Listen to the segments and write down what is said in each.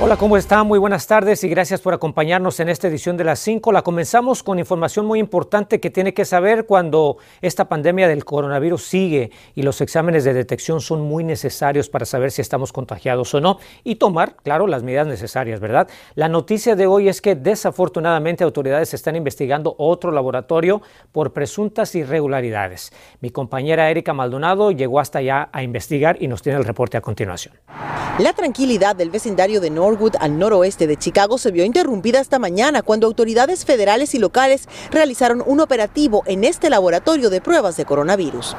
Hola, ¿cómo están? Muy buenas tardes y gracias por acompañarnos en esta edición de las 5. La comenzamos con información muy importante que tiene que saber cuando esta pandemia del coronavirus sigue y los exámenes de detección son muy necesarios para saber si estamos contagiados o no y tomar, claro, las medidas necesarias, ¿verdad? La noticia de hoy es que desafortunadamente autoridades están investigando otro laboratorio por presuntas irregularidades. Mi compañera Erika Maldonado llegó hasta allá a investigar y nos tiene el reporte a continuación. La tranquilidad del vecindario de Norwood, al noroeste de Chicago, se vio interrumpida esta mañana cuando autoridades federales y locales realizaron un operativo en este laboratorio de pruebas de coronavirus.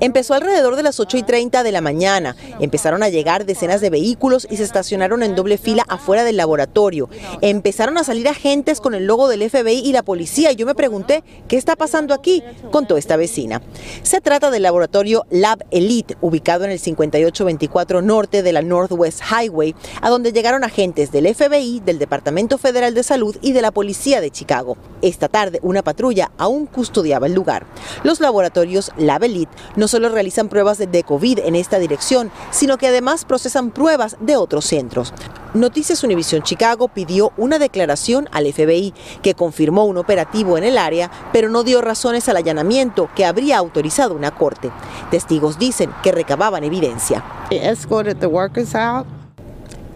Empezó alrededor de las 8 y 30 de la mañana. Empezaron a llegar decenas de vehículos y se estacionaron en doble fila afuera del laboratorio. Empezaron a salir agentes con el logo del FBI y la policía y yo me pregunté, ¿qué está pasando aquí? Contó esta vecina. Se trata del laboratorio Lab Elite, ubicado en el 5824 norte de la Northwest Highway, a donde llegaron agentes del FBI, del Departamento Federal de Salud y de la Policía de Chicago. Esta tarde, una patrulla aún custodiaba el lugar. Los laboratorios Lab Elite no solo realizan pruebas de COVID en esta dirección, sino que además procesan pruebas de otros centros. Noticias Univision Chicago pidió una declaración al FBI que confirmó un operativo en el área, pero no dio razones al allanamiento que habría autorizado una corte. Testigos dicen que recababan evidencia.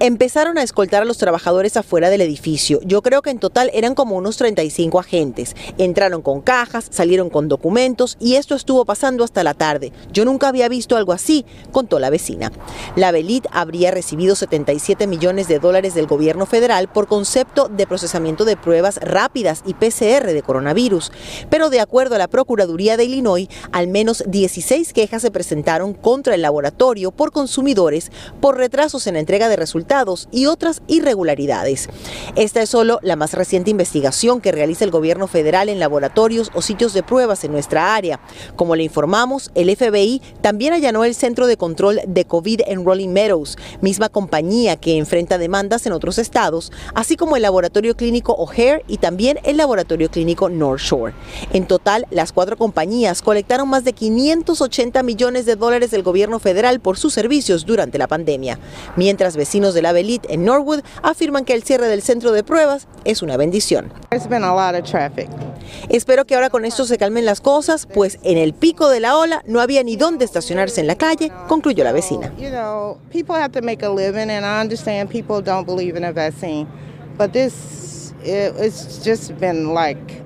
Empezaron a escoltar a los trabajadores afuera del edificio. Yo creo que en total eran como unos 35 agentes. Entraron con cajas, salieron con documentos y esto estuvo pasando hasta la tarde. Yo nunca había visto algo así, contó la vecina. La Belit habría recibido 77 millones de dólares del gobierno federal por concepto de procesamiento de pruebas rápidas y PCR de coronavirus. Pero de acuerdo a la Procuraduría de Illinois, al menos 16 quejas se presentaron contra el laboratorio por consumidores por retrasos en la entrega de resultados y otras irregularidades. Esta es solo la más reciente investigación que realiza el gobierno federal en laboratorios o sitios de pruebas en nuestra área. Como le informamos, el FBI también allanó el Centro de Control de COVID en Rolling Meadows, misma compañía que enfrenta demandas en otros estados, así como el laboratorio clínico O'Hare y también el laboratorio clínico North Shore. En total, las cuatro compañías colectaron más de 580 millones de dólares del gobierno federal por sus servicios durante la pandemia, mientras vecinos de la Belit en Norwood afirman que el cierre del centro de pruebas es una bendición. Espero que ahora con esto se calmen las cosas, pues en el pico de la ola no había ni dónde estacionarse en la calle, concluyó la vecina. But this, it's just been like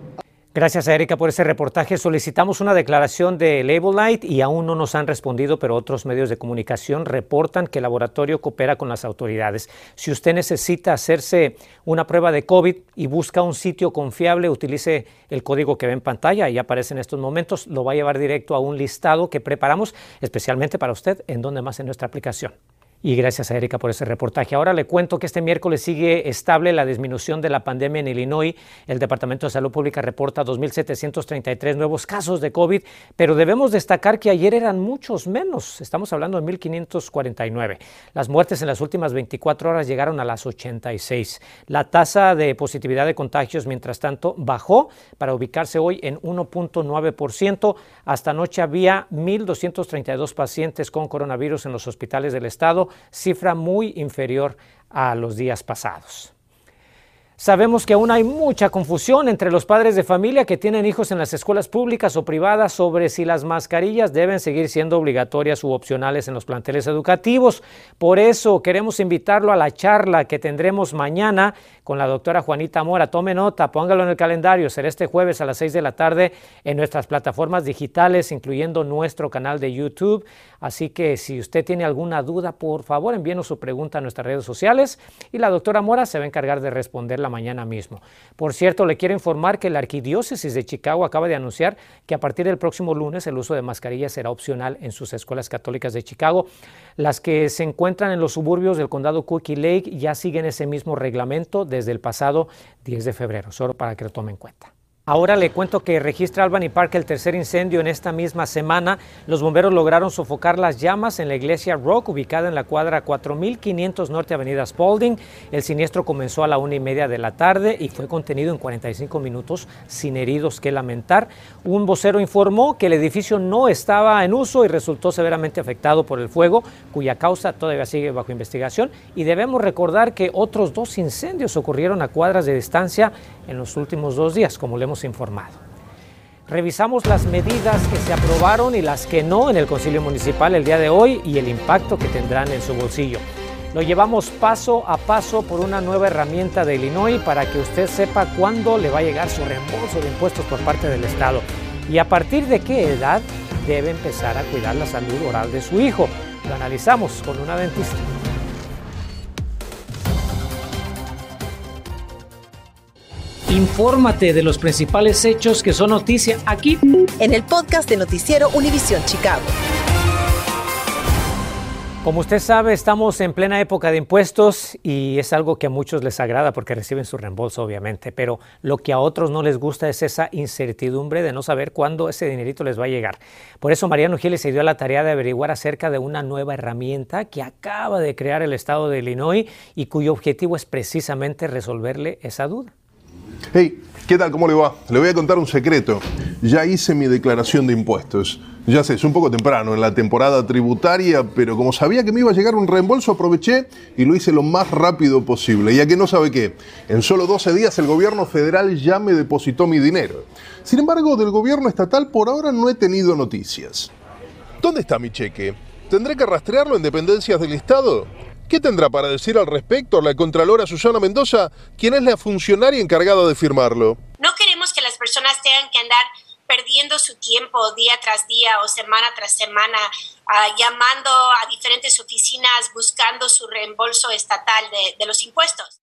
Gracias a Erika por ese reportaje. Solicitamos una declaración de Label Light y aún no nos han respondido, pero otros medios de comunicación reportan que el laboratorio coopera con las autoridades. Si usted necesita hacerse una prueba de COVID y busca un sitio confiable, utilice el código que ve en pantalla y aparece en estos momentos. Lo va a llevar directo a un listado que preparamos especialmente para usted en donde más en nuestra aplicación. Y gracias a Erika por ese reportaje. Ahora le cuento que este miércoles sigue estable la disminución de la pandemia en Illinois. El Departamento de Salud Pública reporta 2.733 nuevos casos de COVID, pero debemos destacar que ayer eran muchos menos. Estamos hablando de 1.549. Las muertes en las últimas 24 horas llegaron a las 86. La tasa de positividad de contagios, mientras tanto, bajó para ubicarse hoy en 1.9%. Hasta anoche había 1.232 pacientes con coronavirus en los hospitales del estado cifra muy inferior a los días pasados. Sabemos que aún hay mucha confusión entre los padres de familia que tienen hijos en las escuelas públicas o privadas sobre si las mascarillas deben seguir siendo obligatorias u opcionales en los planteles educativos. Por eso queremos invitarlo a la charla que tendremos mañana con la doctora Juanita Mora. Tome nota, póngalo en el calendario. Será este jueves a las 6 de la tarde en nuestras plataformas digitales, incluyendo nuestro canal de YouTube. Así que si usted tiene alguna duda, por favor envíenos su pregunta a nuestras redes sociales y la doctora Mora se va a encargar de responderla mañana mismo. Por cierto, le quiero informar que la Arquidiócesis de Chicago acaba de anunciar que a partir del próximo lunes el uso de mascarillas será opcional en sus escuelas católicas de Chicago. Las que se encuentran en los suburbios del condado Cookie Lake ya siguen ese mismo reglamento desde el pasado 10 de febrero, solo para que lo tomen en cuenta. Ahora le cuento que registra Albany Park el tercer incendio en esta misma semana. Los bomberos lograron sofocar las llamas en la iglesia Rock, ubicada en la cuadra 4500 Norte Avenida Spalding. El siniestro comenzó a la una y media de la tarde y fue contenido en 45 minutos sin heridos que lamentar. Un vocero informó que el edificio no estaba en uso y resultó severamente afectado por el fuego, cuya causa todavía sigue bajo investigación. Y debemos recordar que otros dos incendios ocurrieron a cuadras de distancia en los últimos dos días, como le hemos informado. Revisamos las medidas que se aprobaron y las que no en el Concilio Municipal el día de hoy y el impacto que tendrán en su bolsillo. Lo llevamos paso a paso por una nueva herramienta de Illinois para que usted sepa cuándo le va a llegar su reembolso de impuestos por parte del Estado y a partir de qué edad debe empezar a cuidar la salud oral de su hijo. Lo analizamos con una dentista. Infórmate de los principales hechos que son noticia aquí en el podcast de Noticiero Univisión Chicago. Como usted sabe, estamos en plena época de impuestos y es algo que a muchos les agrada porque reciben su reembolso, obviamente, pero lo que a otros no les gusta es esa incertidumbre de no saber cuándo ese dinerito les va a llegar. Por eso Mariano Giles se dio a la tarea de averiguar acerca de una nueva herramienta que acaba de crear el estado de Illinois y cuyo objetivo es precisamente resolverle esa duda. Hey, ¿qué tal? ¿Cómo le va? Le voy a contar un secreto. Ya hice mi declaración de impuestos. Ya sé, es un poco temprano en la temporada tributaria, pero como sabía que me iba a llegar un reembolso, aproveché y lo hice lo más rápido posible. Ya que no sabe qué, en solo 12 días el gobierno federal ya me depositó mi dinero. Sin embargo, del gobierno estatal por ahora no he tenido noticias. ¿Dónde está mi cheque? ¿Tendré que rastrearlo en dependencias del Estado? ¿Qué tendrá para decir al respecto la Contralora Susana Mendoza, quien es la funcionaria encargada de firmarlo? No queremos que las personas tengan que andar perdiendo su tiempo día tras día o semana tras semana, uh, llamando a diferentes oficinas buscando su reembolso estatal de, de los impuestos.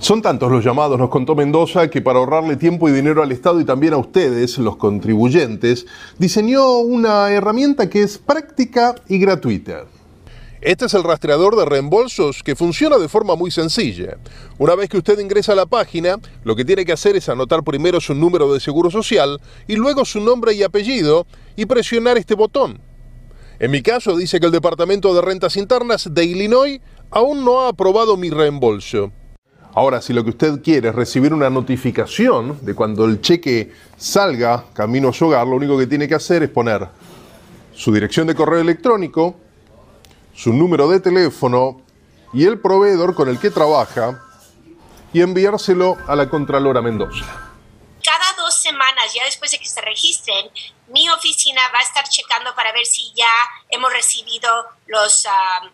Son tantos los llamados, nos contó Mendoza, que para ahorrarle tiempo y dinero al Estado y también a ustedes, los contribuyentes, diseñó una herramienta que es práctica y gratuita. Este es el rastreador de reembolsos que funciona de forma muy sencilla. Una vez que usted ingresa a la página, lo que tiene que hacer es anotar primero su número de seguro social y luego su nombre y apellido y presionar este botón. En mi caso dice que el Departamento de Rentas Internas de Illinois aún no ha aprobado mi reembolso. Ahora, si lo que usted quiere es recibir una notificación de cuando el cheque salga camino a su hogar, lo único que tiene que hacer es poner su dirección de correo electrónico, su número de teléfono y el proveedor con el que trabaja y enviárselo a la Contralora Mendoza. Cada dos semanas, ya después de que se registren, mi oficina va a estar checando para ver si ya hemos recibido los, uh,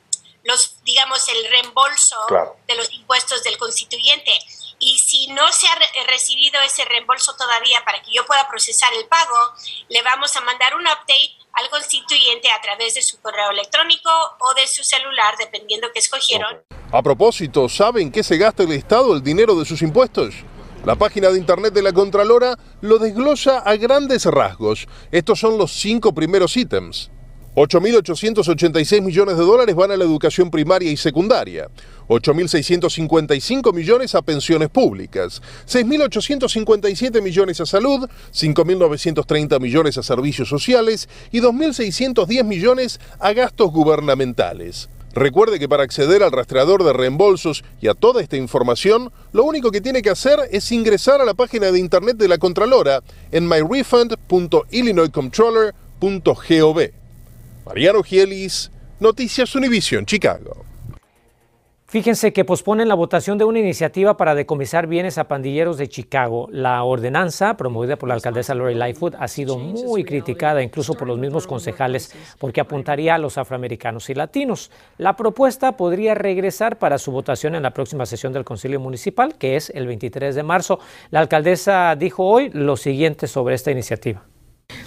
los digamos, el reembolso claro. de los impuestos del constituyente. Y si no se ha re recibido ese reembolso todavía para que yo pueda procesar el pago, le vamos a mandar un update al constituyente a través de su correo electrónico o de su celular, dependiendo que escogieron. A propósito, ¿saben qué se gasta el Estado el dinero de sus impuestos? La página de internet de la Contralora lo desglosa a grandes rasgos. Estos son los cinco primeros ítems. 8.886 millones de dólares van a la educación primaria y secundaria, 8.655 millones a pensiones públicas, 6.857 millones a salud, 5.930 millones a servicios sociales y 2.610 millones a gastos gubernamentales. Recuerde que para acceder al rastreador de reembolsos y a toda esta información, lo único que tiene que hacer es ingresar a la página de internet de la Contralora en myrefund.illinoiscontroller.gov. Mariano Gielis, Noticias Univision, Chicago. Fíjense que posponen la votación de una iniciativa para decomisar bienes a pandilleros de Chicago. La ordenanza, promovida por la alcaldesa Lori Lightfoot, ha sido muy criticada incluso por los mismos concejales porque apuntaría a los afroamericanos y latinos. La propuesta podría regresar para su votación en la próxima sesión del Concilio Municipal, que es el 23 de marzo. La alcaldesa dijo hoy lo siguiente sobre esta iniciativa.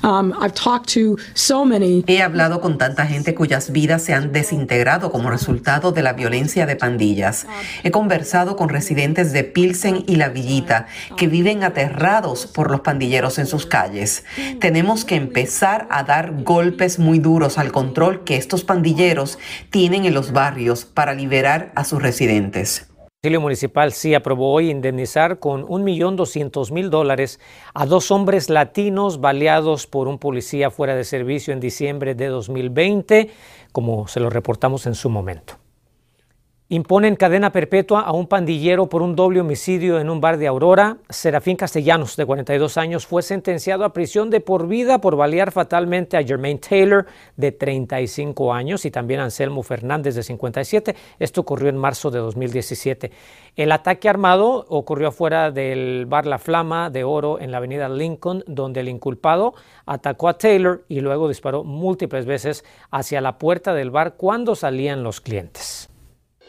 Um, I've talked to so many. He hablado con tanta gente cuyas vidas se han desintegrado como resultado de la violencia de pandillas. He conversado con residentes de Pilsen y La Villita que viven aterrados por los pandilleros en sus calles. Tenemos que empezar a dar golpes muy duros al control que estos pandilleros tienen en los barrios para liberar a sus residentes. El municipal sí aprobó hoy indemnizar con 1.200.000 dólares a dos hombres latinos baleados por un policía fuera de servicio en diciembre de 2020, como se lo reportamos en su momento. Imponen cadena perpetua a un pandillero por un doble homicidio en un bar de Aurora. Serafín Castellanos, de 42 años, fue sentenciado a prisión de por vida por balear fatalmente a Jermaine Taylor, de 35 años, y también a Anselmo Fernández, de 57. Esto ocurrió en marzo de 2017. El ataque armado ocurrió afuera del bar La Flama de Oro en la avenida Lincoln, donde el inculpado atacó a Taylor y luego disparó múltiples veces hacia la puerta del bar cuando salían los clientes.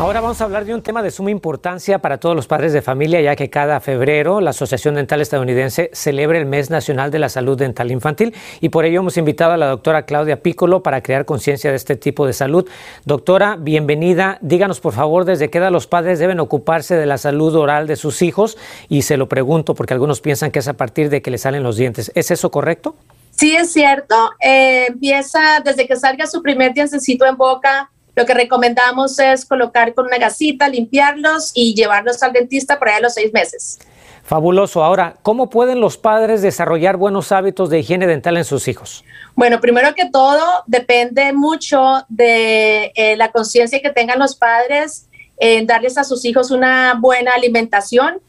Ahora vamos a hablar de un tema de suma importancia para todos los padres de familia, ya que cada febrero la Asociación Dental Estadounidense celebra el Mes Nacional de la Salud Dental Infantil y por ello hemos invitado a la doctora Claudia Piccolo para crear conciencia de este tipo de salud. Doctora, bienvenida. Díganos por favor desde qué edad los padres deben ocuparse de la salud oral de sus hijos y se lo pregunto porque algunos piensan que es a partir de que le salen los dientes. ¿Es eso correcto? Sí, es cierto. Eh, empieza desde que salga su primer dientecito en boca. Lo que recomendamos es colocar con una gasita, limpiarlos y llevarlos al dentista por allá a los seis meses. Fabuloso. Ahora, ¿cómo pueden los padres desarrollar buenos hábitos de higiene dental en sus hijos? Bueno, primero que todo, depende mucho de eh, la conciencia que tengan los padres en darles a sus hijos una buena alimentación,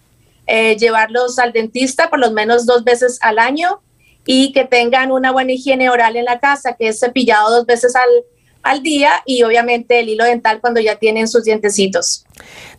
eh, llevarlos al dentista por lo menos dos veces al año y que tengan una buena higiene oral en la casa, que es cepillado dos veces al, al día y obviamente el hilo dental cuando ya tienen sus dientecitos.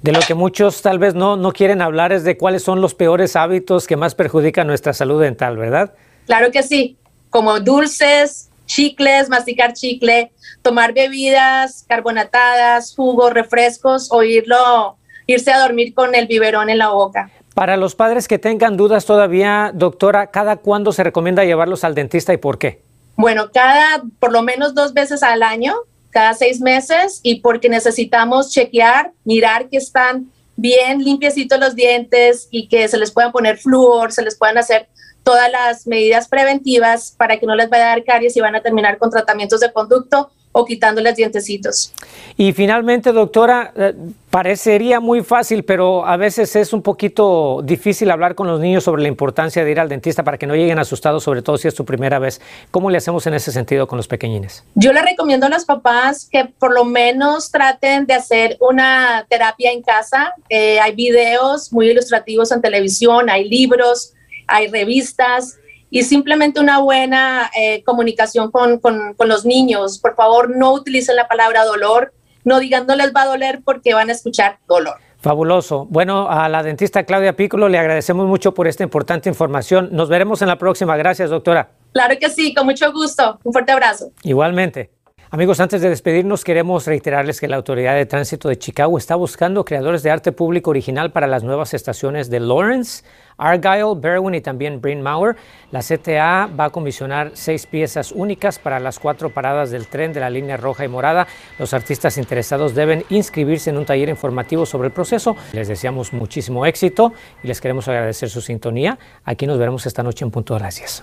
De lo que muchos tal vez no, no quieren hablar es de cuáles son los peores hábitos que más perjudican nuestra salud dental, ¿verdad? Claro que sí, como dulces, chicles, masticar chicle, tomar bebidas carbonatadas, jugos, refrescos o irlo, irse a dormir con el biberón en la boca. Para los padres que tengan dudas todavía, doctora, ¿cada cuándo se recomienda llevarlos al dentista y por qué? Bueno, cada por lo menos dos veces al año, cada seis meses, y porque necesitamos chequear, mirar que están bien limpiecitos los dientes y que se les puedan poner flúor, se les puedan hacer todas las medidas preventivas para que no les vaya a dar caries y van a terminar con tratamientos de conducto o quitándoles dientecitos. Y finalmente, doctora, eh, parecería muy fácil, pero a veces es un poquito difícil hablar con los niños sobre la importancia de ir al dentista para que no lleguen asustados, sobre todo si es su primera vez. ¿Cómo le hacemos en ese sentido con los pequeñines? Yo le recomiendo a los papás que por lo menos traten de hacer una terapia en casa. Eh, hay videos muy ilustrativos en televisión, hay libros, hay revistas y simplemente una buena eh, comunicación con, los niños. Por favor, no utilicen la palabra dolor, no digan no les va a doler porque van a escuchar dolor. Fabuloso. Bueno, a la dentista Claudia Piccolo le agradecemos mucho por esta importante información. Nos veremos en la próxima. Gracias, doctora. Claro que sí, con mucho gusto. Un fuerte abrazo. Igualmente. Amigos, antes de despedirnos, queremos reiterarles que la Autoridad de Tránsito de Chicago está buscando creadores de arte público original para las nuevas estaciones de Lawrence, Argyle, Berwyn y también Bryn Mawr. La CTA va a comisionar seis piezas únicas para las cuatro paradas del tren de la línea roja y morada. Los artistas interesados deben inscribirse en un taller informativo sobre el proceso. Les deseamos muchísimo éxito y les queremos agradecer su sintonía. Aquí nos veremos esta noche en punto. Gracias.